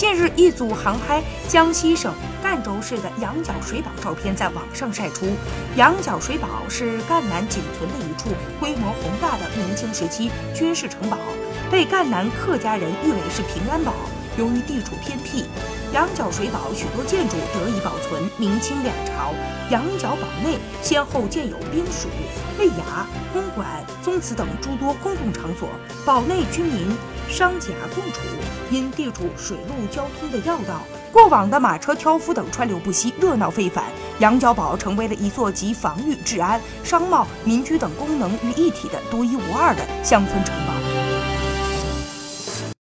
近日，一组航拍江西省赣州市的羊角水堡照片在网上晒出。羊角水堡是赣南仅存的一处规模宏大的明清时期军事城堡，被赣南客家人誉为是平安堡。由于地处偏僻，羊角水堡许多建筑得以保存。明清两朝，羊角堡内先后建有兵署、卫衙、公馆、宗祠等诸多公共场所，堡内居民。商贾共处，因地处水陆交通的要道，过往的马车、挑夫等川流不息，热闹非凡。羊角堡成为了一座集防御、治安、商贸、民居等功能于一体的独一无二的乡村城。